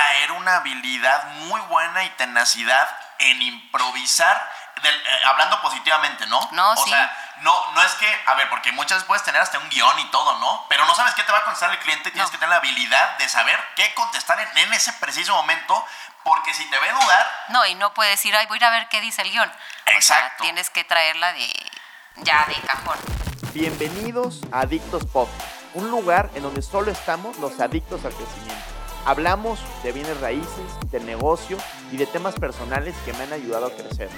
traer una habilidad muy buena y tenacidad en improvisar, del- eh, hablando positivamente, ¿no? No, o sí. sea, no, no es que, a ver, porque muchas veces puedes tener hasta un guion y todo, ¿no? Pero no sabes qué te va a contestar el cliente, tienes No. que tener la habilidad de saber qué contestar en, en ese preciso momento, porque si te ve dudar, No, y no puedes decir, ay, voy a ir a ver qué dice el guion. O sea, Exacto. tienes que traerla de ya de cajón. Bienvenidos a Adictos Pop, un lugar en donde solo estamos los adictos al crecimiento. Hablamos de bienes raíces, de negocio y de temas personales que me han ayudado a crecer.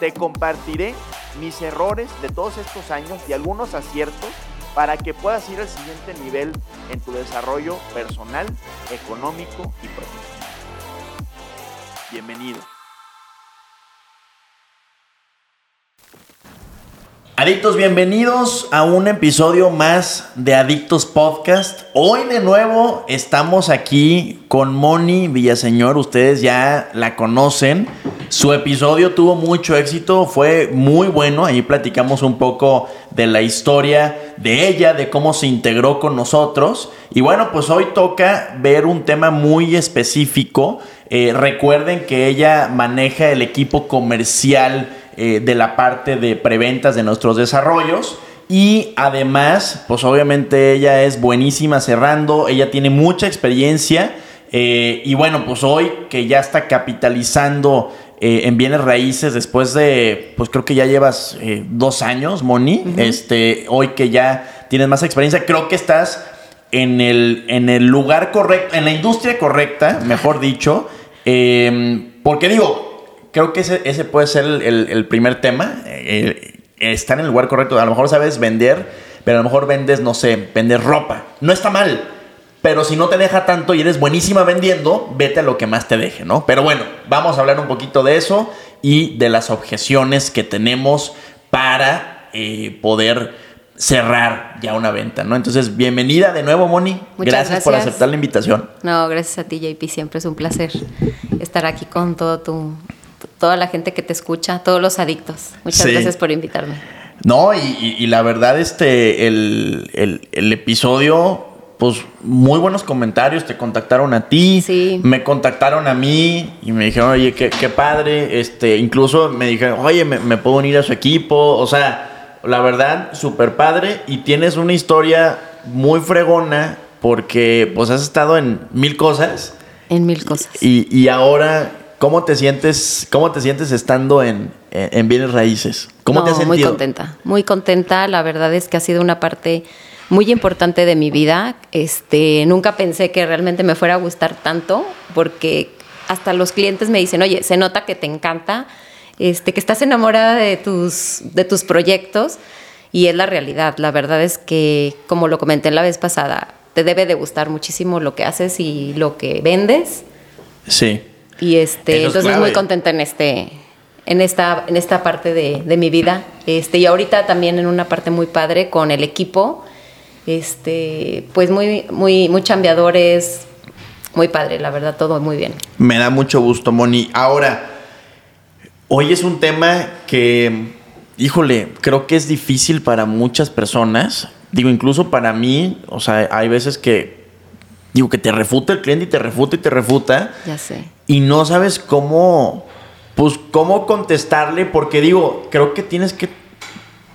Te compartiré mis errores de todos estos años y algunos aciertos para que puedas ir al siguiente nivel en tu desarrollo personal, económico y profesional. Bienvenido. Adictos, bienvenidos a un episodio más de Adictos Podcast. Hoy de nuevo estamos aquí con Moni Villaseñor, ustedes ya la conocen. Su episodio tuvo mucho éxito, fue muy bueno, ahí platicamos un poco de la historia de ella, de cómo se integró con nosotros. Y bueno, pues hoy toca ver un tema muy específico. Eh, recuerden que ella maneja el equipo comercial eh, de la parte de preventas de nuestros desarrollos. Y además, pues obviamente ella es buenísima cerrando, ella tiene mucha experiencia. eh, y bueno, pues hoy que ya está capitalizando eh, en bienes raíces después de, pues creo que ya llevas eh, dos años, Moni. Este, hoy que ya tienes más experiencia, creo que estás en el, en el lugar correcto, en la industria correcta, mejor dicho. porque digo, creo que ese, ese puede ser el, el- el primer tema. eh, estar en el lugar correcto. A lo mejor sabes vender, pero a lo mejor vendes, no sé, vendes ropa. No está mal. Pero si no te deja tanto y eres buenísima vendiendo, vete a lo que más te deje, ¿no? Pero bueno, vamos a hablar un poquito de eso y de las objeciones que tenemos para eh, poder cerrar ya una venta, ¿no? Entonces, bienvenida de nuevo, Moni. Muchas por gracias. aceptar la invitación. No, gracias a ti, JP. Siempre es un placer estar aquí con todo tu, toda la gente que te escucha, todos los adictos. Muchas Sí. gracias por invitarme. No, y, la verdad, este, el, el- el episodio, pues muy buenos comentarios, te contactaron a ti, Sí. me contactaron a mí y me dijeron, oye, qué, qué padre, este, incluso me dijeron, oye, me, me puedo unir a su equipo, o sea, la verdad, súper padre y tienes una historia muy fregona porque pues has estado en mil cosas En mil cosas. y, y ahora, ¿cómo te sientes, cómo te sientes estando en, en, en bienes raíces? ¿Cómo No, te has sentido? Muy contenta, muy contenta. La verdad es que ha sido una parte muy importante de mi vida. Este, nunca pensé que realmente me fuera a gustar tanto, porque hasta los clientes me dicen, oye, se nota que te encanta, este, que estás enamorada de tus, de tus proyectos, y es la realidad. La verdad es que, como lo comenté la vez pasada, te debe de gustar muchísimo lo que haces y lo que vendes. Sí. Y este, Eso entonces muy contenta en este, en esta, en esta parte de, de mi vida. Este, y ahorita también en una parte muy padre con el equipo. Este, pues muy, muy, muy chambeadores, muy padre, la verdad, todo muy bien. Me da mucho gusto, Moni. Ahora, hoy es un tema que, híjole, creo que es difícil para muchas personas. Digo, incluso para mí, o sea, hay veces que, digo, que te refuta el cliente y te refuta y te refuta. Ya sé. Y no sabes cómo, pues, cómo contestarle, porque digo, creo que tienes que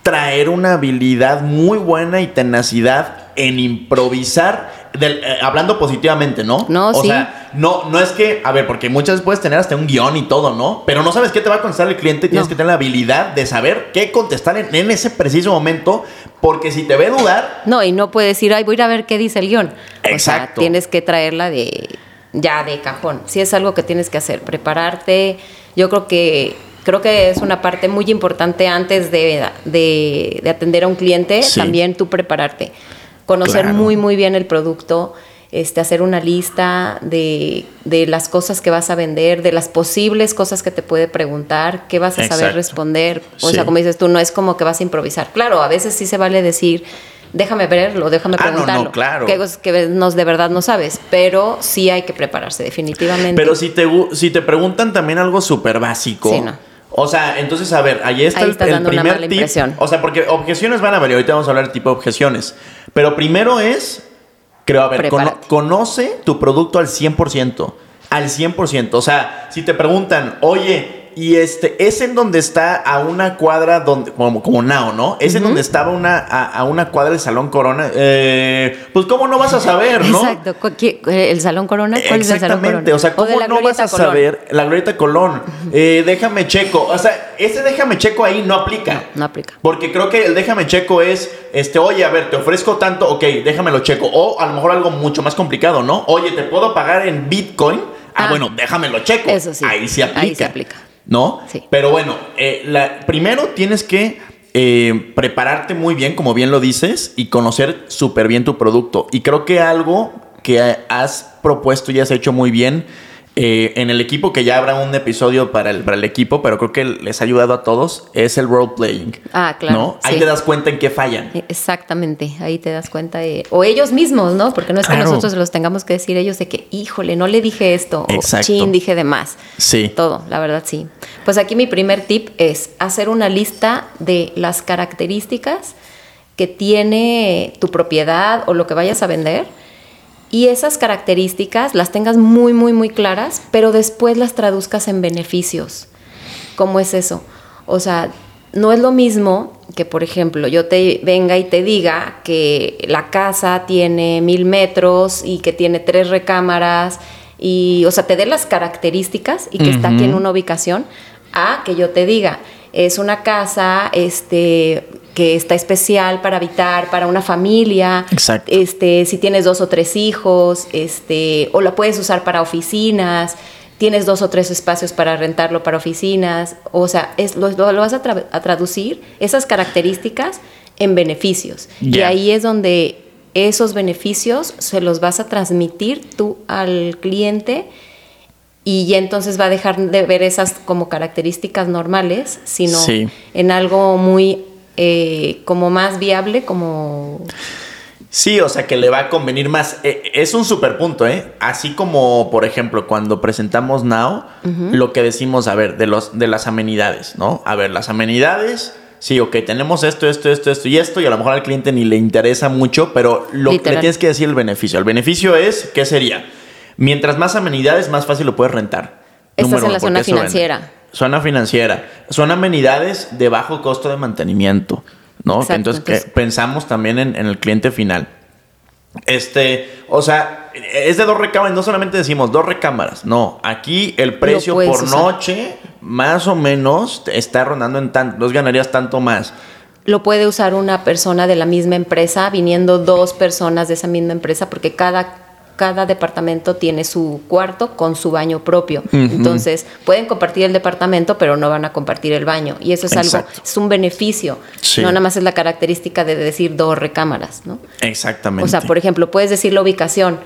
traer una habilidad muy buena y tenacidad en improvisar, del- eh, hablando positivamente, ¿no? No, o sí. sea, no, no es que, a ver, porque muchas veces puedes tener hasta un guion y todo, ¿no? Pero no sabes qué te va a contestar el cliente tienes No. que tener la habilidad de saber qué contestar en, en ese preciso momento, porque si te ve dudar, No, y no puedes decir, ay, voy a ir a ver qué dice el guion. O sea, Exacto. tienes que traerla de ya de cajón. Si es algo que tienes que hacer, prepararte. Yo creo que creo que es una parte muy importante antes de, de- de atender a un cliente, Sí. también tú prepararte. Conocer Claro. muy, muy bien el producto, este, hacer una lista de, de las cosas que vas a vender, de las posibles cosas que te puede preguntar, qué vas a saber responder. O Sí. sea, como dices tú, no es como que vas a improvisar. Claro, a veces sí se vale decir, déjame verlo, déjame Ah, no, no, preguntarlo. claro. Que, cosas que nos, de verdad no sabes, pero sí hay que prepararse, definitivamente. Pero si te, si te preguntan también algo súper básico. Sí, no. O sea, entonces, a ver, ahí está Ahí el, primer tip. impresión. O sea, porque objeciones van a y ahorita vamos a hablar del tipo de objeciones. Pero primero es Creo, a ver, cono- conoce tu producto al 100%. Al 100%. O sea, si te preguntan, oye, y este, es en donde está a una cuadra, donde, como, como Nao, ¿no? Es en donde estaba una, a, a una cuadra del Salón Corona. Eh, pues, ¿cómo no vas a saber, no? Exacto. ¿cu- qué- ¿El Salón Corona? ¿Cuál es el Salón Corona? Exactamente, o sea, ¿cómo la no vas a Colón. saber la Glorieta Colón? Eh, déjame checo, o sea, ese déjame checo ahí no aplica. No aplica. Porque creo que el déjame checo es, este, oye, a ver, te ofrezco tanto, ok, déjamelo checo. O a lo mejor algo mucho más complicado, ¿no? Oye, ¿te puedo pagar en Bitcoin? Ah, Ah. bueno, déjamelo checo. Eso sí. Ahí sí aplica. Ahí se aplica. ¿No? Sí. Pero bueno, eh, la- primero tienes que eh, prepararte muy bien, como bien lo dices, y conocer súper bien tu producto. Y creo que algo que has propuesto y has hecho muy bien eh, en el equipo, que ya habrá un episodio para el, para el equipo, pero creo que les ha ayudado a todos, es el role playing. Ah, claro, ¿no? Ahí sí. te das cuenta en qué fallan. Eh, Exactamente, ahí te das cuenta de... O ellos mismos, ¿no? Porque no es Claro. que nosotros los tengamos que decir ellos de que, híjole, no le dije esto, Exacto. o chin, dije de más. Sí. Todo, la verdad sí. Pues aquí mi primer tip es hacer una lista de las características que tiene tu propiedad o lo que vayas a vender y esas características las tengas muy, muy, muy claras, pero después las traduzcas en beneficios. ¿Cómo es eso? O sea, no es lo mismo que, por ejemplo, yo te venga y te diga que la casa tiene mil metros y que tiene tres recámaras y, o sea, te dé las características y que está aquí en una ubicación, a que yo te diga, es una casa, este que está especial para habitar, para una familia, Exacto. este, si tienes dos o tres hijos, este, o la puedes usar para oficinas, tienes dos o tres espacios para rentarlo para oficinas, o sea, es, lo, lo- lo vas a, tra- a traducir esas características en beneficios. Y ahí es donde esos beneficios se los vas a transmitir tú al cliente y ya entonces va a dejar de ver esas como características normales, sino Sí. en algo muy eh, como más viable, como Sí, o sea que le va a convenir más. Eh, es un super punto, ¿eh? Así como, por ejemplo, cuando presentamos Now, lo que decimos, a ver, de, los, de las amenidades, ¿no? A ver, las amenidades, sí, ok, tenemos esto, esto, esto, esto y esto, y a lo mejor al cliente ni le interesa mucho, pero lo que le tienes que decir el beneficio. El beneficio es, ¿qué sería? Mientras más amenidades, más fácil lo puedes rentar. Estás Número en la uno, zona financiera. Zona financiera. Son amenidades de bajo costo de mantenimiento, ¿no? Exacto, entonces, que entonces- pensamos también en, en el cliente final. Este, o sea, es de dos recámaras, no solamente decimos dos recámaras, no, aquí el precio puedes por noche, más o menos, está rondando en tanto, dos ganarías tanto más. lo puede usar una persona de la misma empresa, viniendo dos personas de esa misma empresa, porque cada, cada departamento tiene su cuarto con su baño propio. Entonces, pueden compartir el departamento, pero no van a compartir el baño. Y eso es algo, es un beneficio. Sí. No nada más es la característica de decir dos recámaras, ¿no? Exactamente. O sea, por ejemplo, puedes decir la ubicación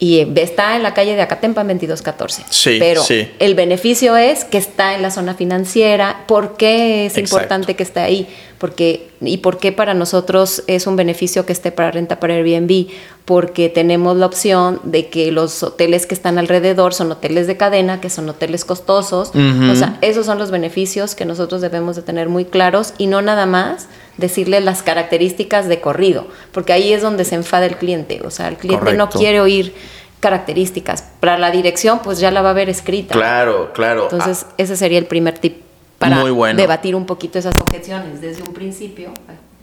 y está en la calle de Acatempa 2214. Sí, Pero sí. el beneficio es que está en la zona financiera. ¿Por qué es Exacto. importante que esté ahí? Porque, ¿Y por qué para nosotros es un beneficio que esté para renta para Airbnb? Porque tenemos la opción de que los hoteles que están alrededor son hoteles de cadena, que son hoteles costosos. O sea, esos son los beneficios que nosotros debemos de tener muy claros y no nada más decirle las características de corrido, porque ahí es donde se enfada el cliente. O sea, el cliente no quiere oír características. Para la dirección, pues ya la va a ver escrita. Claro, claro. Entonces, ese sería el primer tip para Muy bueno. debatir un poquito esas objeciones desde un principio.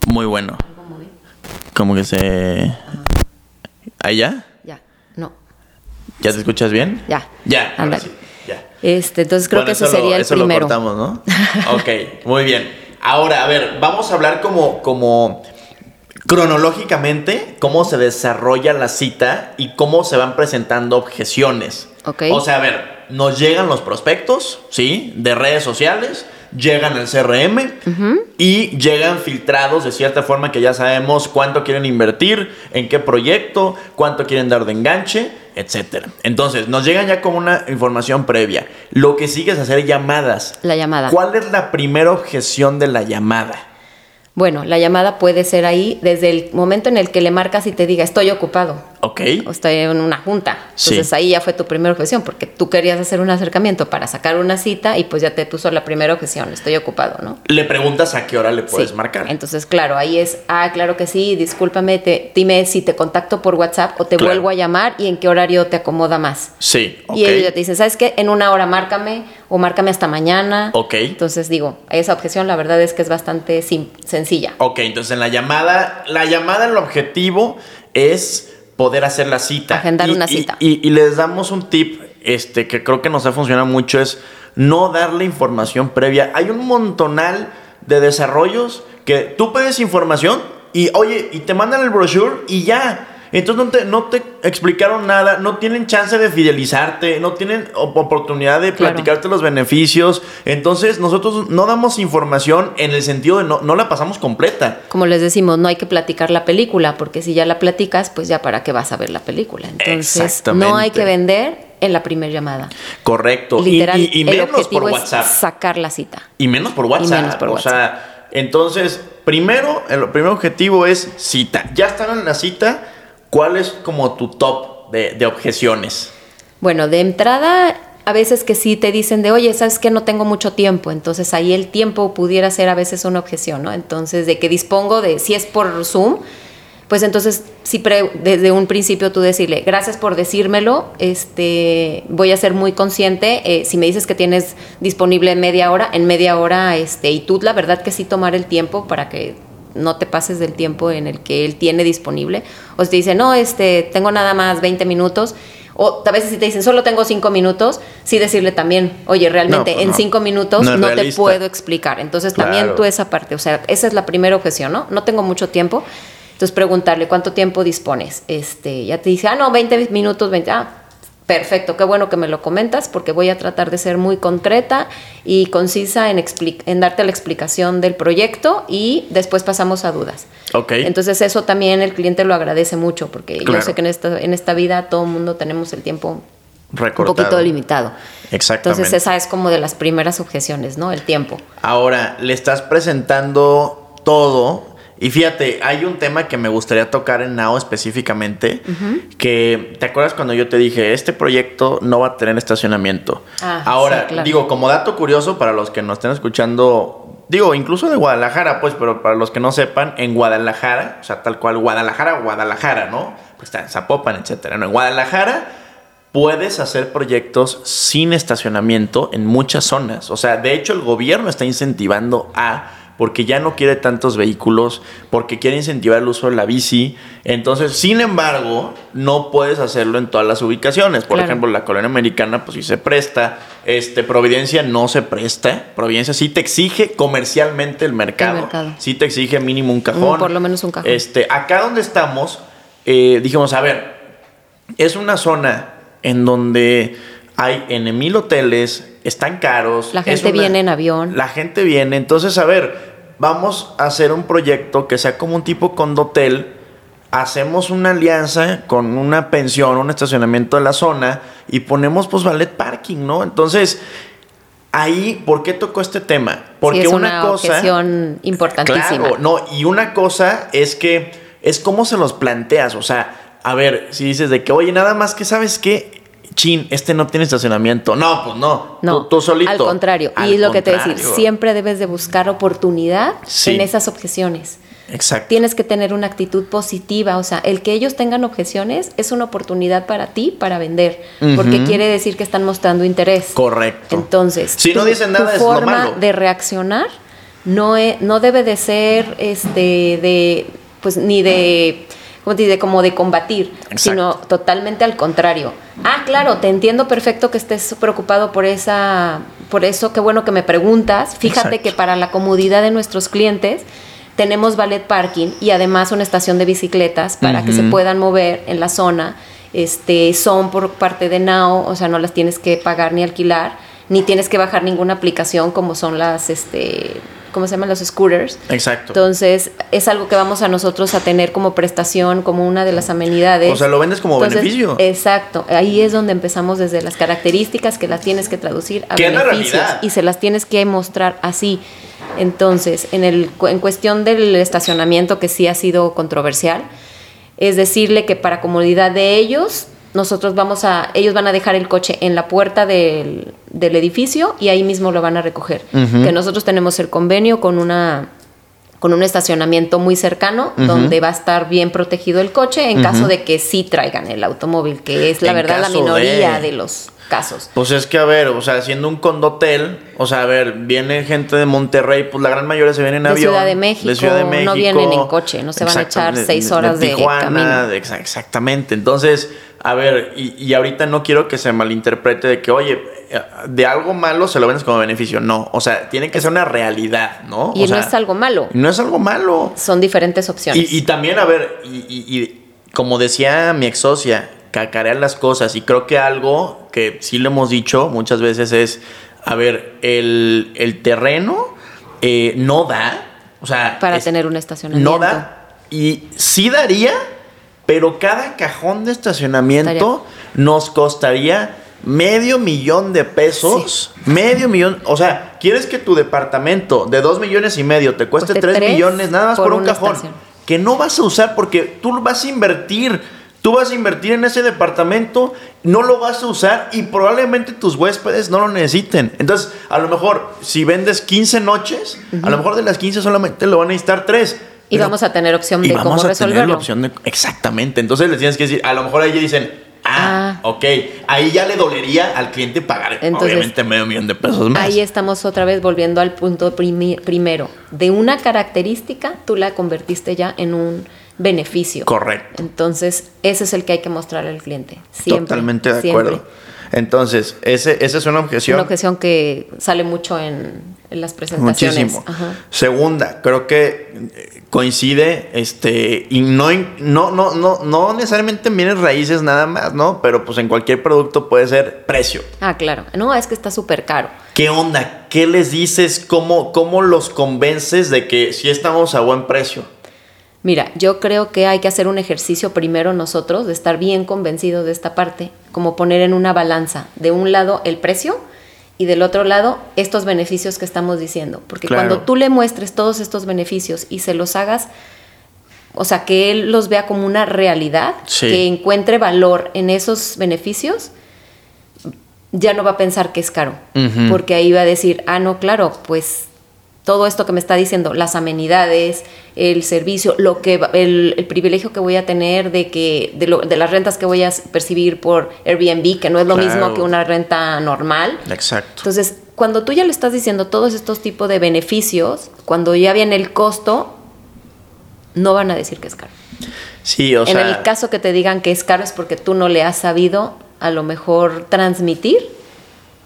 Muy bueno. algo. Como que se... ¿Ahí ya? Ya, no, ¿Ya te escuchas bien? ya. Ya, Ándale. sí, ya. Este, entonces creo Bueno, que eso lo- sería el eso primero. lo cortamos, ¿no? ok, muy bien. Ahora, a ver, vamos a hablar como, como cronológicamente cómo se desarrolla la cita y cómo se van presentando objeciones. Ok. O sea, a ver, nos llegan los prospectos, ¿sí? De redes sociales, llegan al CRM y llegan filtrados de cierta forma que ya sabemos cuánto quieren invertir, en qué proyecto, cuánto quieren dar de enganche, etcétera. Entonces, nos llegan ya con una información previa. Lo que sigue es hacer llamadas. La llamada. ¿Cuál es la primera objeción de la llamada? Bueno, la llamada puede ser ahí desde el momento en el que le marcas y te diga estoy ocupado. Ok. O estoy en una junta. Entonces Sí. ahí ya fue tu primera objeción, porque tú querías hacer un acercamiento para sacar una cita y pues ya te puso la primera objeción, estoy ocupado, ¿no? Le preguntas a qué hora le puedes Sí. marcar. Entonces, claro, ahí es, ah, claro que sí, discúlpame, te, dime si te contacto por WhatsApp o te Claro. vuelvo a llamar y en qué horario te acomoda más. Sí, ok. Y ellos ya te dicen, ¿sabes qué? En una hora márcame o márcame hasta mañana. Ok. Entonces digo, esa objeción la verdad es que es bastante sim- sencilla. Ok, entonces en la llamada, la llamada, el objetivo es poder hacer la cita. Agendar Y- una cita. Y, y les damos un tip este, que creo que nos ha funcionado mucho, es no darle información previa. Hay un montonal de desarrollos que tú pides información y, oye, y te mandan el brochure y ya. Entonces no te, no te explicaron nada, no tienen chance de fidelizarte, no tienen op- oportunidad de Claro. platicarte los beneficios. Entonces nosotros no damos información en el sentido de no, no la pasamos completa. Como les decimos, no hay que platicar la película, porque si ya la platicas, pues ya para qué vas a ver la película. Entonces, Exactamente. no hay que vender en la primera llamada. Correcto. Y- Literal, y, y el menos por WhatsApp. sacar la cita. Y menos por WhatsApp. menos por O sea, entonces, primero, el primer objetivo es cita. Ya están en la cita, ¿cuál es como tu top de, objeciones? Bueno, de entrada, a veces que sí te dicen de, oye, sabes que no tengo mucho tiempo, entonces ahí el tiempo pudiera ser a veces una objeción, ¿no? Entonces, de que dispongo de, si es por Zoom, pues entonces pre- desde un principio tú decirle, gracias por decírmelo, este, voy a ser muy consciente, eh, si me dices que tienes disponible media hora, en media hora, este, y tú la verdad que sí tomar el tiempo para que no te pases del tiempo en el que él tiene disponible, o si te dice, no, este, tengo nada más 20 minutos, o a veces si te dicen, solo tengo 5 minutos, sí decirle también, oye, realmente No, pues en no. 5 minutos No te puedo explicar. Entonces también tú esa parte, o sea, esa es la primera objeción, ¿no? No tengo mucho tiempo. Entonces preguntarle cuánto tiempo dispones. Este, ya te dice, ah, no, 20 minutos, 20. Ah, perfecto, qué bueno que me lo comentas porque voy a tratar de ser muy concreta y concisa en, en darte la explicación del proyecto y después pasamos a dudas. Ok. Entonces eso también el cliente lo agradece mucho porque Claro. yo sé que en esta, en esta vida todo el mundo tenemos el tiempo un poquito limitado. Exactamente. Entonces esa es como de las primeras objeciones, ¿no? El tiempo. Ahora, le estás presentando todo. Y fíjate, hay un tema que me gustaría tocar en Now específicamente. Que, ¿te acuerdas cuando yo te dije, este proyecto no va a tener estacionamiento? Ah, Ahora, sí, claro. digo, como dato curioso para los que nos estén escuchando, digo, incluso de Guadalajara, pues, pero para los que no sepan, en Guadalajara, o sea, tal cual, Guadalajara, Guadalajara, ¿no? Pues está en Zapopan, etcétera. ¿no? En Guadalajara puedes hacer proyectos sin estacionamiento en muchas zonas. O sea, de hecho, el gobierno está incentivando a porque ya no quiere tantos vehículos, porque quiere incentivar el uso de la bici. Entonces, sin embargo, no puedes hacerlo en todas las ubicaciones. Por Claro. ejemplo, la colonia americana, pues sí se presta. Este, Providencia no se presta. Providencia sí te exige comercialmente el mercado. mercado. Sí te exige mínimo un cajón. Mm, por lo menos un cajón. Este, acá donde estamos, eh, dijimos, a ver, es una zona en donde hay en mil hoteles, están caros. La gente una- viene en avión. La gente viene, entonces, a ver, vamos a hacer un proyecto que sea como un tipo condotel. Hacemos una alianza con una pensión, un estacionamiento de la zona y ponemos pues ballet parking, ¿no? Entonces, ahí, ¿por qué tocó este tema? Porque sí, es una, una, cosa... importantísima. Claro, no, y una cosa es que es cómo se los planteas, o sea, a ver, si dices de que, oye, nada más que sabes que, chin, este no tiene estacionamiento. No, pues no, No, tú, tú solito. al contrario. Al y es lo que te decir, siempre debes de buscar oportunidad Sí. en esas objeciones. Exacto. Tienes que tener una actitud positiva, o sea, el que ellos tengan objeciones es una oportunidad para ti para vender, porque quiere decir que están mostrando interés. Correcto. Entonces, Si no dicen nada, tu es lo forma malo. de reaccionar no, e- no debe de ser este de pues ni de ¿cómo te dice? como de combatir, Exacto. sino totalmente al contrario. Ah, claro, te entiendo perfecto que estés preocupado por esa por eso, qué bueno que me preguntas. Fíjate Exacto. que para la comodidad de nuestros clientes tenemos ballet parking y además una estación de bicicletas para que se puedan mover en la zona. Este, son por parte de Now, o sea, no las tienes que pagar ni alquilar, ni tienes que bajar ninguna aplicación como son las, este, ¿cómo se llaman? Los scooters. Exacto. Entonces, es algo que vamos a nosotros a tener como prestación, como una de las amenidades. O sea, lo vendes como Entonces, beneficio. Exacto. Ahí es donde empezamos desde las características que las tienes que traducir a beneficios y se las tienes que mostrar así. Entonces, en, el, en cuestión del estacionamiento, que sí ha sido controversial, es decirle que para comodidad de ellos, nosotros vamos a, ellos van a dejar el coche en la puerta del, del edificio y ahí mismo lo van a recoger. Que nosotros tenemos el convenio con una con un estacionamiento muy cercano donde va a estar bien protegido el coche en caso de que sí traigan el automóvil, que es la En verdad la minoría de- de los casos. Pues es que, a ver, o sea, siendo un condotel, o sea, a ver, viene gente de Monterrey, pues la gran mayoría se viene en De avión. Ciudad de México, Ciudad de no México. vienen en coche, no se van a echar seis horas de Tijuana, de- exa- exactamente. Entonces, a ver, y, y ahorita no quiero que se malinterprete de que, oye, eh, de algo malo se lo vendes como beneficio. No, o sea, tiene que ser una realidad, ¿no? Y O no sea, es algo malo, No es algo malo. son diferentes opciones. Y, y también, a ver, y, y- y como decía mi ex socia, cacarear las cosas. Y creo que algo que sí le hemos dicho muchas veces es, a ver, el, el terreno eh, no da. O sea, para es- tener un estacionamiento. no da. Y sí daría, pero cada cajón de estacionamiento nos costaría medio millón de pesos. Medio millón. O sea, ¿quieres que tu departamento de dos millones y medio te cueste tres millones nada más por, por un cajón? estación. Que no vas a usar porque tú vas a invertir. Tú vas a invertir en ese departamento, no lo vas a usar y probablemente tus huéspedes no lo necesiten. Entonces, a lo mejor, si vendes 15 noches, a lo mejor de las 15 solamente lo van a necesitar 3. Y vamos a tener opción Y de vamos cómo a tener la opción de... Exactamente. Entonces les tienes que decir, a lo mejor ahí dicen, ah, Ah. ok. Ahí ya le dolería al cliente pagar, Entonces, obviamente, medio millón de pesos más. Ahí estamos otra vez volviendo al punto primi- primero. De una característica, tú la convertiste ya en un beneficio. Correcto. Entonces, ese es el que hay que mostrarle al cliente. Siempre, Totalmente de siempre. acuerdo. Entonces, ese, esa es una objeción. Una objeción que sale mucho en, en las presentaciones. Muchísimo. Ajá. Segunda, creo que eh, coincide, este, y no, no, no, no, no necesariamente en bienes raíces nada más, ¿no? Pero pues en cualquier producto puede ser precio. Ah, claro. No, es que está súper caro. ¿Qué onda? ¿Qué les dices? ¿Cómo, cómo los convences de que sí estamos a buen precio? Mira, yo creo que hay que hacer un ejercicio primero nosotros de estar bien convencidos de esta parte, como poner en una balanza, de un lado el precio y del otro lado estos beneficios que estamos diciendo. Porque Claro. cuando tú le muestres todos estos beneficios y se los hagas, o sea, que él los vea como una realidad, Sí. que encuentre valor en esos beneficios, ya no va a pensar que es caro, porque ahí va a decir, ah, no, claro, pues todo esto que me está diciendo, las amenidades, el servicio, lo que el, el privilegio que voy a tener de que de, lo- de las rentas que voy a percibir por Airbnb, que no es lo Claro. mismo que una renta normal. Exacto. Entonces, cuando tú ya le estás diciendo todos estos tipos de beneficios, cuando ya viene el costo, no van a decir que es caro. Sí, o en sea. el caso que te digan que es caro es porque tú no le has sabido a lo mejor transmitir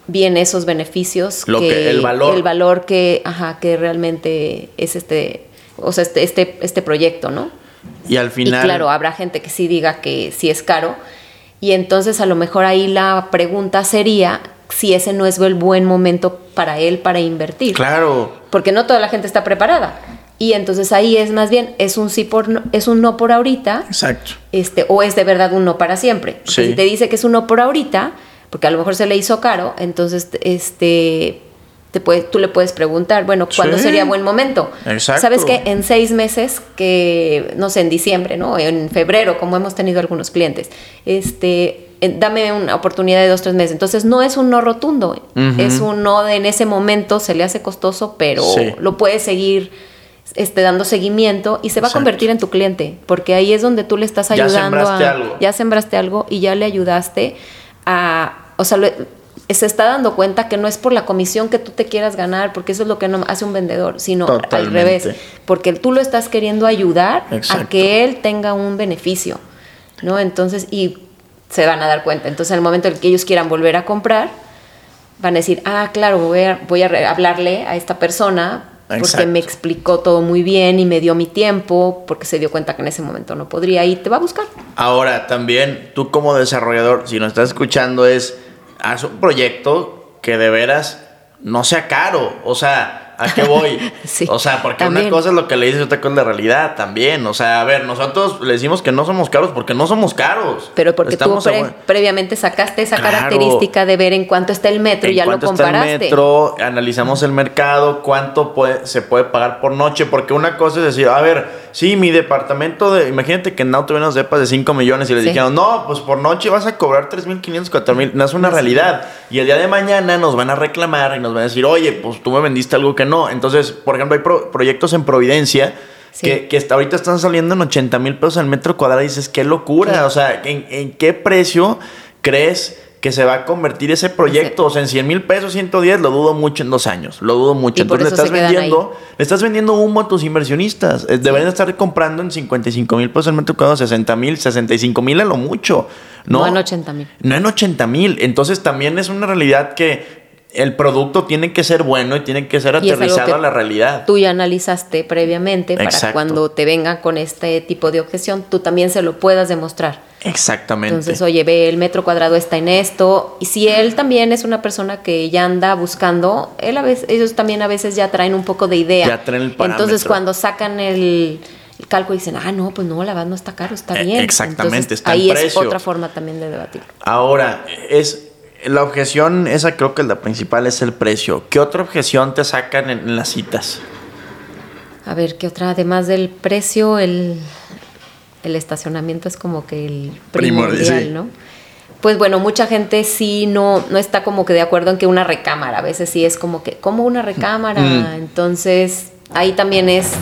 bien esos beneficios Lo que- el valor. el valor que ajá, que realmente es este o sea este este, este proyecto no y al final. y claro habrá gente que sí diga que sí es caro y entonces a lo mejor ahí la pregunta sería si ese no es el buen momento para él para invertir Claro. porque no toda la gente está preparada y entonces ahí es más bien es un sí por no- es un no por ahorita Exacto. este, o es de verdad un no para siempre. Sí. Si te dice que es un no por ahorita, porque a lo mejor se le hizo caro, entonces este, te puede, tú le puedes preguntar, bueno, ¿cuándo Sí. sería buen momento? Exacto. Sabes que en seis meses, que no sé, en diciembre, ¿no? En febrero, como hemos tenido algunos clientes, este, dame una oportunidad de dos, tres meses. Entonces no es un no rotundo, es un no de en ese momento se le hace costoso, pero Sí. lo puedes seguir este, dando seguimiento y se va Exacto. a convertir en tu cliente, porque ahí es donde tú le estás Ya ayudando sembraste a, algo. ya sembraste algo y ya le ayudaste a, o sea, lo- se está dando cuenta que no es por la comisión que tú te quieras ganar, porque eso es lo que no hace un vendedor, sino al revés, porque tú lo estás queriendo ayudar Exacto. a que él tenga un beneficio, ¿no? Entonces, y se van a dar cuenta. Entonces, en el momento en el que ellos quieran volver a comprar, van a decir, ah, claro, voy a, voy a hablarle a esta persona porque me explicó todo muy bien y me dio mi tiempo, porque se dio cuenta que en ese momento no podría y te va a buscar. Ahora, también tú como desarrollador, si nos estás escuchando, es haz un proyecto que de veras no sea caro. O sea, ¿a qué voy? Sí, o sea, porque también. una cosa es lo que le dices, otra cosa es la realidad también. O sea, a ver, nosotros le decimos que no somos caros porque no somos caros. Pero porque Estamos tú pre- previamente sacaste esa Claro. característica de ver en cuánto está el metro y ya lo cuánto está comparaste. el metro, analizamos el mercado, cuánto puede- se puede pagar por noche, porque una cosa es decir, a ver, sí, mi departamento de, imagínate que en ven unos depas de 5 millones y le Sí. dijeron, no, pues por noche vas a cobrar 3.500, 4.000, no es una realidad. Y el día de mañana nos van a reclamar y nos van a decir, oye, pues tú me vendiste algo que no. Entonces, por ejemplo, hay pro- proyectos en Providencia. Sí. Que, que hasta ahorita están saliendo en 80 mil pesos al metro cuadrado y dices, qué locura. Sí. O sea, ¿en, en qué precio crees que se va a convertir ese proyecto? O sea, en 100 mil pesos, 110, lo dudo mucho en dos años. Lo dudo mucho. Y Entonces le estás vendiendo, le estás vendiendo humo a tus inversionistas. Eh, Deberían estar comprando en 55 mil pesos el metro cuadrado, 60 mil, 65 mil a lo mucho. No, No en 80 mil. No en 80 mil. Entonces también es una realidad que el producto tiene que ser bueno y tiene que ser Y es aterrizado a la realidad. Tú ya analizaste previamente para cuando te vengan con este tipo de objeción, tú también se lo puedas demostrar. Exactamente. Entonces, oye, ve, el metro cuadrado está en esto. Y si él también es una persona que ya anda buscando, él a veces, ellos también a veces ya traen un poco de idea. Ya traen el parámetro. Entonces, cuando sacan el, el cálculo dicen, ah, no, pues no, la verdad no está caro, está Eh, bien. exactamente, Entonces, está en ahí es precio. otra forma también de debatir. Ahora, es la objeción, esa creo que es la principal, es el precio. ¿Qué otra objeción te sacan en, en las citas? A ver, ¿qué otra? Además del precio, el, el estacionamiento es como que el Primordial, primordial, sí. ¿no? Pues bueno, mucha gente sí no, no está como que de acuerdo en que una recámara, a veces sí es como que, ¿cómo una recámara? Mm. Entonces, ahí también es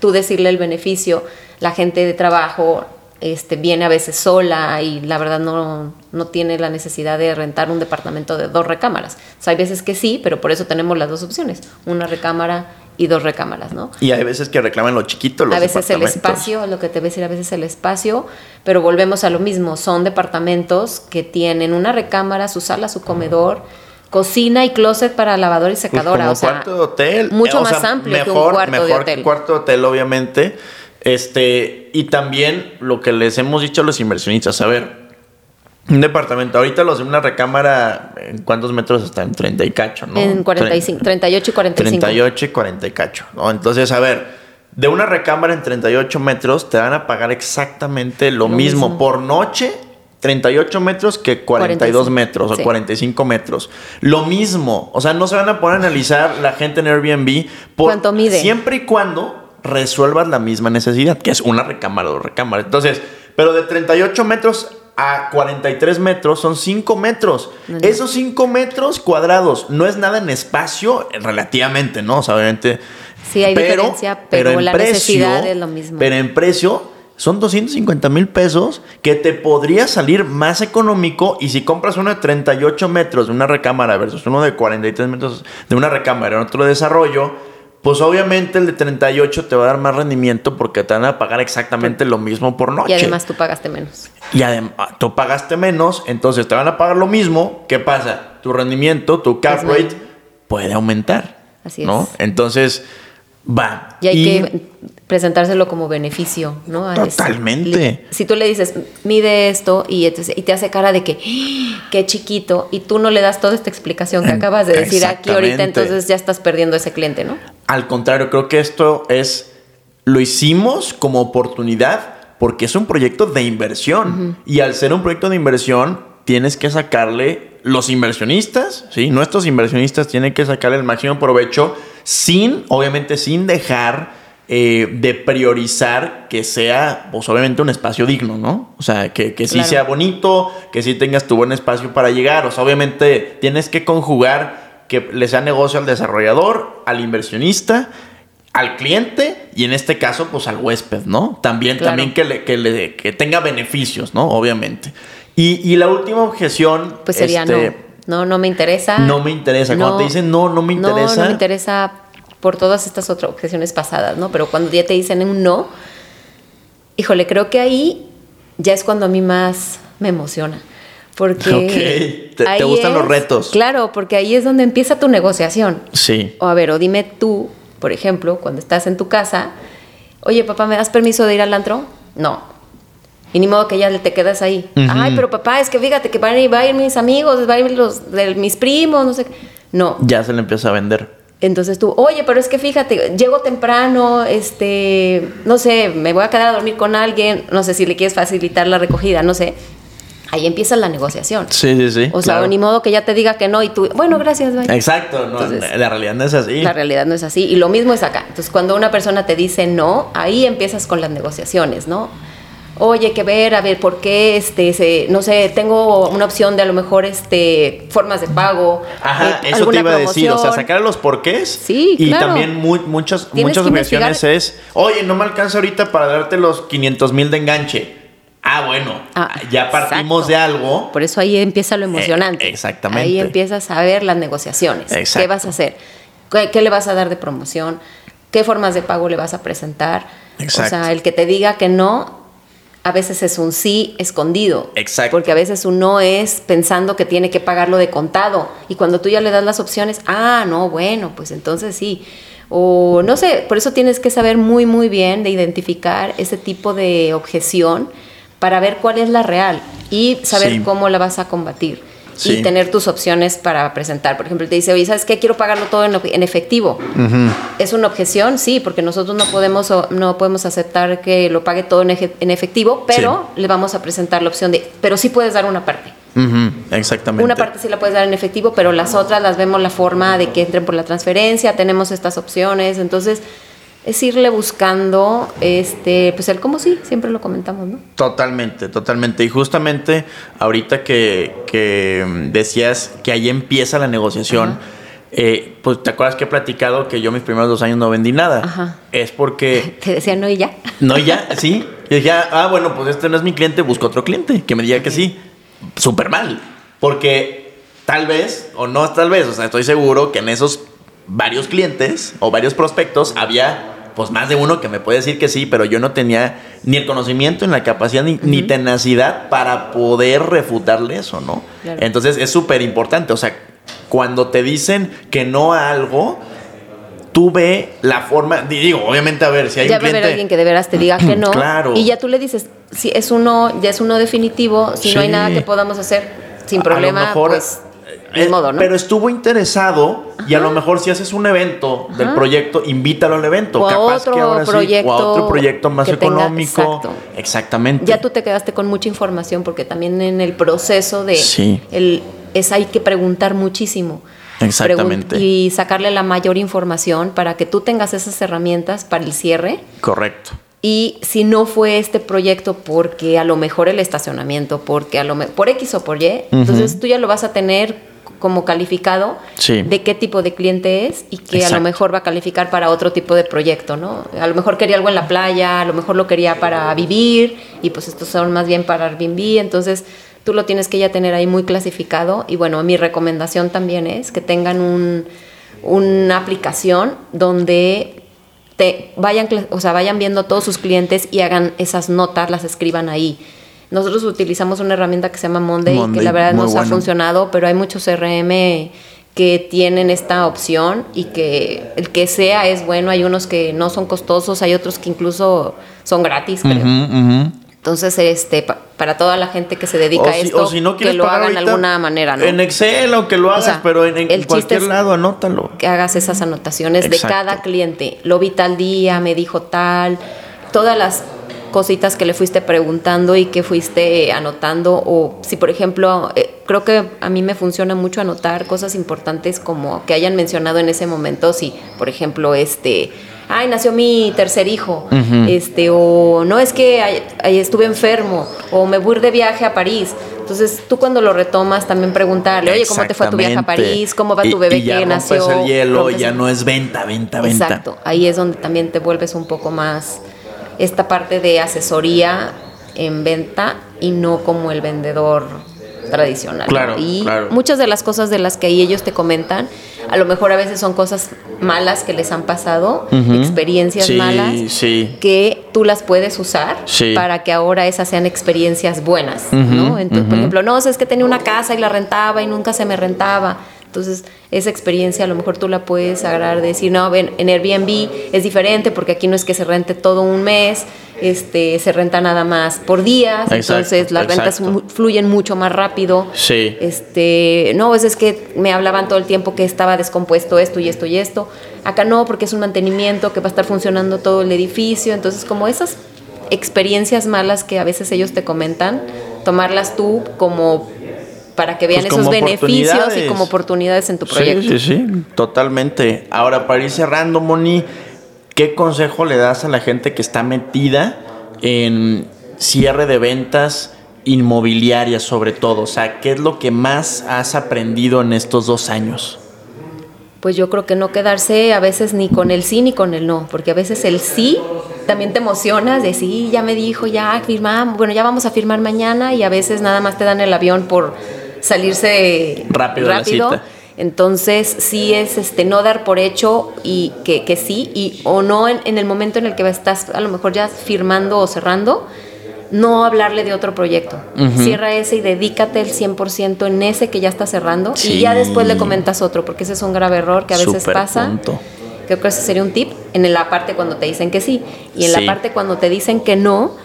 tú decirle el beneficio. La gente de trabajo este, viene a veces sola y la verdad no, no tiene la necesidad de rentar un departamento de dos recámaras. O sea, hay veces que sí, pero por eso tenemos las dos opciones, una recámara y dos recámaras, ¿no? Y hay veces que reclaman lo chiquito, los a veces el espacio, lo que te voy a decir, a veces el espacio, pero volvemos a lo mismo, son departamentos que tienen una recámara, su sala, su comedor, cocina y closet para lavadora y Pues secadora, como o sea, cuarto de hotel. mucho o más sea, amplio que un mejor- cuarto de mejor hotel. que cuarto de hotel, obviamente. Este, y también lo que les hemos dicho a los inversionistas, a ver, un departamento, ahorita los de una recámara, ¿en cuántos metros están? 30 y cacho, ¿no? en 45, 38 y 45. 38 y 40 y cacho, ¿no? Entonces, a ver, de una recámara en 38 metros te van a pagar exactamente lo, Lo mismo, mismo. por noche. 38 metros que 42 45, metros sí. o 45 metros. Lo mismo. O sea, no se van a poner a analizar la gente en Airbnb por ¿Cuánto mide? siempre y cuando resuelvas la misma necesidad, que es una recámara o dos recámaras. Entonces, pero de 38 metros a 43 metros son 5 metros. No, no. Esos 5 metros cuadrados no es nada en espacio, relativamente, ¿no? O sea, obviamente. Sí, hay diferencia, pero la necesidad es lo mismo. Pero en precio son 250 mil pesos que te podría salir más económico y si compras uno de 38 metros de una recámara versus uno de 43 metros de una recámara en otro desarrollo, pues obviamente el de 38 te va a dar más rendimiento porque te van a pagar exactamente lo mismo por noche. Y además tú pagaste menos. Y además, tú pagaste menos, entonces te van a pagar lo mismo. ¿Qué pasa? Tu rendimiento, tu cap rate puede aumentar. Así ¿no? es. Entonces, va. Y hay que presentárselo como beneficio, ¿no? A ese- Totalmente. Si tú le dices, mide esto y, entonces- y te hace cara de que, ¡Ah! qué chiquito, y tú no le das toda esta explicación que acabas de decir aquí ahorita, entonces ya estás perdiendo ese cliente, ¿no? Al contrario, creo que esto es. Lo hicimos como oportunidad porque es un proyecto de inversión. Y al ser un proyecto de inversión, tienes que sacarle. Los inversionistas, ¿sí? Nuestros inversionistas tienen que sacarle el máximo provecho sin, obviamente, sin dejar eh, de priorizar que sea, pues obviamente, un espacio digno, ¿no? O sea, que, que sí Claro. sea bonito, que sí tengas tu buen espacio para llegar. O sea, obviamente tienes que conjugar que le sea negocio al desarrollador, al inversionista, al cliente y en este caso, pues al huésped, ¿no? También, Claro. también que, le, que, le- que tenga beneficios, ¿no? Obviamente. Y, y la última objeción. Pues sería este, no. No, no me interesa. No me interesa. Cuando te dicen no, no me No, interesa. no me interesa por todas estas otras objeciones pasadas, ¿no? Pero cuando ya te dicen un no, híjole, creo que ahí ya es cuando a mí más me emociona. Porque Ok, te- gustan los retos. Claro, porque ahí es donde empieza tu negociación. Sí. O a ver, o dime tú, por ejemplo, cuando estás en tu casa, oye, papá, ¿me das permiso de ir al antro? No. Y ni modo que ya te quedas ahí. Ay, pero papá, es que fíjate que van a ir, va a ir mis amigos, va a ir los de mis primos, no sé. qué. No. Ya se le empieza a vender. Entonces tú, oye, pero es que fíjate, llego temprano, este, no sé, me voy a quedar a dormir con alguien, no sé si le quieres facilitar la recogida, no sé. Ahí empieza la negociación. Sí, sí, sí. O sea, claro. ni modo que ya te diga que no y tú, bueno, gracias, bye. Exacto, no, Entonces, la realidad no es así. La realidad no es así. Y lo mismo es acá. Entonces, cuando una persona te dice no, ahí empiezas con las negociaciones, ¿no? Oye, que ver, a ver, ¿por qué, este, se- no sé, tengo una opción de a lo mejor, este, formas de pago? Ajá, eh, eso te iba a decir, o sea, sacar los porqués. Sí, Y claro. también mu- muchas, muchas investigar. es, oye, no me alcanza ahorita para darte los 500 mil de enganche. Ah, bueno, Ah, ya partimos exacto. de algo. Por eso ahí empieza lo emocionante. Eh, exactamente. Ahí empiezas a ver las negociaciones. Exacto. ¿Qué vas a hacer? ¿Qué, qué le vas a dar de promoción? ¿Qué formas de pago le vas a presentar? Exacto. O sea, el que te diga que no, a veces es un sí escondido. Exacto. Porque a veces un no es pensando que tiene que pagarlo de contado. Y cuando tú ya le das las opciones, ah, no, bueno, pues entonces sí. O no sé, por eso tienes que saber muy, muy bien de identificar ese tipo de objeción para ver cuál es la real y saber Sí. cómo la vas a combatir. Sí. Y tener tus opciones para presentar. Por ejemplo, te dice, oye, ¿sabes qué? Quiero pagarlo todo en, en efectivo. ¿Es una objeción? Sí, porque nosotros no podemos, no podemos aceptar que lo pague todo en, efectivo, pero le vamos a presentar la opción de, pero sí puedes dar una parte. Exactamente. Una parte sí la puedes dar en efectivo, pero las otras las vemos la forma de que entren por la transferencia, tenemos estas opciones, entonces es irle buscando, este, pues el cómo sí, siempre lo comentamos, ¿no? Totalmente, totalmente. Y justamente ahorita que, que decías que ahí empieza la negociación, eh, pues te acuerdas que he platicado que yo mis primeros dos años no vendí nada. Ajá. Es porque Te decían no y ya. No, ya, sí. Y dije, ah, bueno, pues este no es mi cliente, busco otro cliente que me diga que sí. Súper mal. Porque tal vez, o no tal vez, o sea, estoy seguro que en esos varios clientes o varios prospectos había pues más de uno que me puede decir que sí, pero yo no tenía ni el conocimiento, ni la capacidad, ni, ni tenacidad para poder refutarle eso, ¿no? Claro. Entonces es súper importante, o sea, cuando te dicen que no a algo, tú ve la forma, digo, obviamente, a ver, si hay ya un va a cliente... haber alguien que de veras te diga que no. Claro. Y ya tú le dices, si es uno, ya es uno definitivo, si no hay nada que podamos hacer sin A problema, lo mejor, pues eh, ni modo, ¿no? Pero estuvo interesado y a lo mejor si haces un evento del proyecto, invítalo al evento. O a Capaz otro que ahora sí, o a proyecto otro proyecto más tenga- económico. exacto. Exactamente. ya tú te quedaste con mucha información porque también en el proceso de Sí. el es hay que preguntar muchísimo Exactamente. Pregun- y sacarle la mayor información para que tú tengas esas herramientas para el cierre Correcto. y si no fue este proyecto porque a lo mejor el estacionamiento porque a lo me- por X o por Y entonces tú ya lo vas a tener como calificado Sí. de qué tipo de cliente es y que a lo mejor va a calificar para otro tipo de proyecto, ¿no? A lo mejor quería algo en la playa, a lo mejor lo quería para vivir y pues estos son más bien para Airbnb, entonces tú lo tienes que ya tener ahí muy clasificado y bueno, mi recomendación también es que tengan un, una aplicación donde te vayan, o sea, vayan viendo todos sus clientes y hagan esas notas, las escriban ahí. Nosotros utilizamos una herramienta que se llama Monday, Monday, que la verdad nos ha bueno. funcionado, pero hay muchos CRM que tienen esta opción y que el que sea es bueno. Hay unos que no son costosos, hay otros que incluso son gratis, creo. Entonces, este, pa- para toda la gente que se dedica O a si- esto, o si no que lo hagan de alguna manera, ¿no? En Excel o que lo hagas, sea, pero en, en el chiste cualquier lado, anótalo. que hagas esas anotaciones Exacto. de cada cliente. Lo vi tal día, me dijo tal, todas las cositas que le fuiste preguntando y que fuiste anotando o si por ejemplo eh, creo que a mí me funciona mucho anotar cosas importantes como que hayan mencionado en ese momento si por ejemplo este ay nació mi tercer hijo este o no es que ay- ay, estuve enfermo o me voy de viaje a París entonces tú cuando lo retomas también preguntarle oye cómo te fue tu viaje a. París cómo va Y- tu bebé y ya que nació el hielo, rompes ya no es venta, venta, venta. Exacto, ahí es donde también te vuelves un poco más esta parte de asesoría en venta y no como el vendedor tradicional. Claro, y claro. muchas de las cosas de las que ahí ellos te comentan, a lo mejor a veces son cosas malas que les han pasado, experiencias Sí, malas, sí. que tú las puedes usar Sí. para que ahora esas sean experiencias buenas, ¿no? Entonces, por ejemplo, no, o sea, es que tenía una casa y la rentaba y nunca se me rentaba. Entonces, esa experiencia a lo mejor tú la puedes agarrar de decir, no, ven, en Airbnb es diferente porque aquí no es que se rente todo un mes, este, se renta nada más por días, Exacto, entonces las rentas exacto. fluyen mucho más rápido. Sí. Este, no, pues es que me hablaban todo el tiempo que estaba descompuesto esto y esto y esto. Acá no, porque es un mantenimiento que va a estar funcionando todo el edificio. Entonces, como esas experiencias malas que a veces ellos te comentan, tomarlas tú como para que vean Pues esos beneficios y como oportunidades en tu proyecto. Sí, sí, sí, totalmente. Ahora, para ir cerrando, Moni, ¿qué consejo le das a la gente que está metida en cierre de ventas inmobiliarias sobre todo? O sea, ¿qué es lo que más has aprendido en estos dos años? Pues yo creo que no quedarse a veces ni con el sí ni con el no, porque a veces el sí también te emocionas de sí, ya me dijo, ya firmamos, bueno, ya vamos a firmar mañana y a veces nada más te dan el avión por salirse Rápido la cita. Entonces sí es este no dar por hecho y que, que sí, y o no en, en el momento en el que estás a lo mejor ya firmando o cerrando, no hablarle de otro proyecto. Cierra ese y dedícate el 100% en ese que ya está cerrando Sí. y ya después le comentas otro, porque ese es un grave error que a veces pasa. punto. Creo que ese sería un tip en la parte cuando te dicen que sí y en Sí. la parte cuando te dicen que no,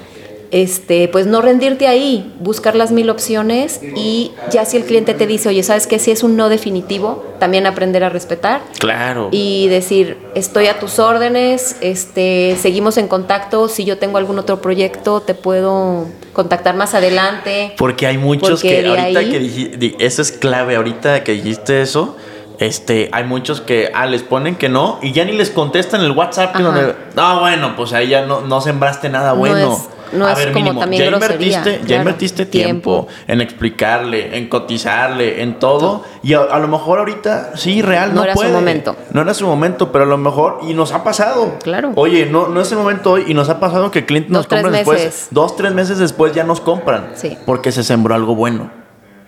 este, pues no rendirte ahí, buscar las mil opciones y ya si el cliente te dice, oye, ¿sabes qué? Si es un no definitivo, también aprender a respetar Claro. y decir, estoy a tus órdenes, este, seguimos en contacto, si yo tengo algún otro proyecto, te puedo contactar más adelante. Porque hay muchos Porque que ahorita ahí- que dijiste, di- eso es clave, ahorita que dijiste eso, este, hay muchos que ah, les ponen que no y ya ni les contestan el WhatsApp. que donde- no, bueno, pues ahí ya no, no sembraste nada No bueno. es- no a es ver, como mínimo, también ya grosería, invertiste, ya invertiste tiempo, Tiempo. en explicarle, en cotizarle, en todo. Y a, a lo mejor ahorita, sí, real, no, No era su momento. No era su momento, pero a lo mejor, y nos ha pasado. Claro. Oye, no, no es el momento hoy, y nos ha pasado que el cliente nos Dos, tres compra después. meses. Dos, tres meses después ya nos compran. Sí. Porque se sembró algo bueno.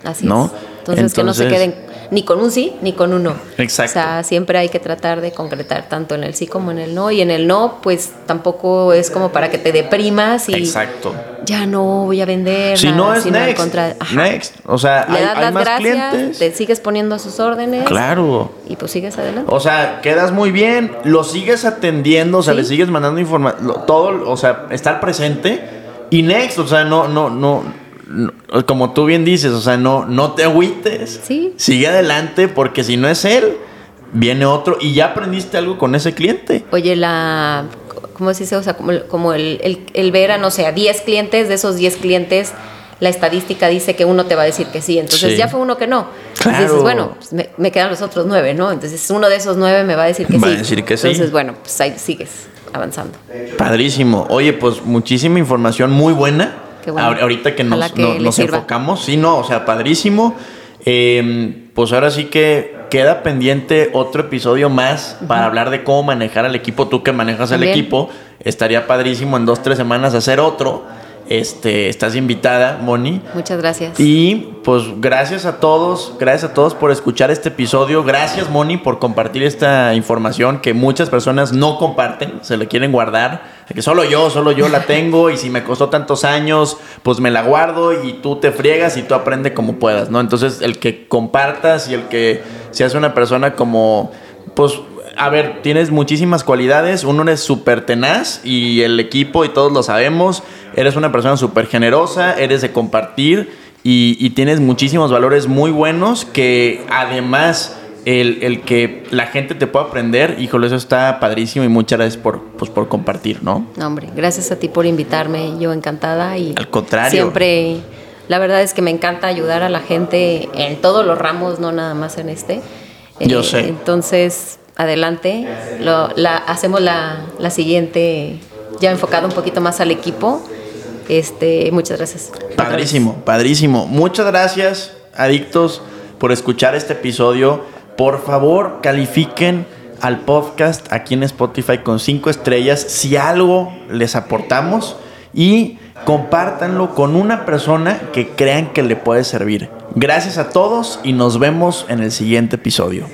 Así ¿No? es. Entonces, que no se Entonces- queden ni con un sí ni con un no. Exacto. O sea, siempre hay que tratar de concretar tanto en el sí como en el no. Y en el no, pues tampoco es como para que te deprimas y Exacto. ya no voy a vender. Si no es sino next. contra-. Next. O sea, Le hay, das hay las más gracias, clientes. te sigues poniendo a sus órdenes Claro. y pues sigues adelante. O sea, quedas muy bien, lo sigues atendiendo, o sea, Sí. le sigues mandando información, todo, o sea, estar presente y next, o sea, no, no, no, como tú bien dices, o sea, no, no te agüites, Sí. sigue adelante porque si no es él, viene otro y ya aprendiste algo con ese cliente. Oye, la. ¿Cómo se dice? O sea, como, como el, el, el ver a, no sé, a 10 clientes, de esos 10 clientes, la estadística dice que uno te va a decir que sí. Entonces Sí. ya fue uno que no. Claro. Entonces dices, bueno, pues me, me quedan los otros 9, ¿no? Entonces uno de esos 9 me va a decir que Va a sí. decir que sí. Entonces, bueno, pues ahí sigues avanzando. Padrísimo. Oye, pues muchísima información muy buena. Bueno. Ahorita que nos, que no- nos enfocamos, sí, no, o sea, padrísimo. Eh, pues ahora sí que queda pendiente otro episodio más para hablar de cómo manejar al equipo. Tú que manejas el equipo, estaría padrísimo en dos, tres semanas hacer otro. Este, estás invitada, Moni. Muchas gracias. Y pues gracias a todos, gracias a todos por escuchar este episodio. Gracias Moni por compartir esta información que muchas personas no comparten, se la quieren guardar. Que solo yo, solo yo la tengo y si me costó tantos años, pues me la guardo y tú te friegas y tú aprende como puedas, ¿no? Entonces el que compartas y el que seas una persona como, pues a ver, tienes muchísimas cualidades. Uno eres súper tenaz y el equipo y todos lo sabemos. Eres una persona súper generosa, eres de compartir y, y tienes muchísimos valores muy buenos que además el, el que la gente te pueda aprender, híjole, eso está padrísimo y muchas gracias por, pues, por compartir, ¿no? No, hombre, gracias a ti por invitarme. Yo encantada y. Al contrario. Siempre. La verdad es que me encanta ayudar a la gente en todos los ramos, no nada más en este. Yo sé. Entonces, adelante. Lo- la, hacemos la, la siguiente, ya enfocado un poquito más al equipo. Este, muchas gracias. Padrísimo, padrísimo. Muchas gracias, adictos, por escuchar este episodio. Por favor, califiquen al podcast aquí en Spotify con cinco estrellas si algo les aportamos y compártanlo con una persona que crean que le puede servir. Gracias a todos y nos vemos en el siguiente episodio.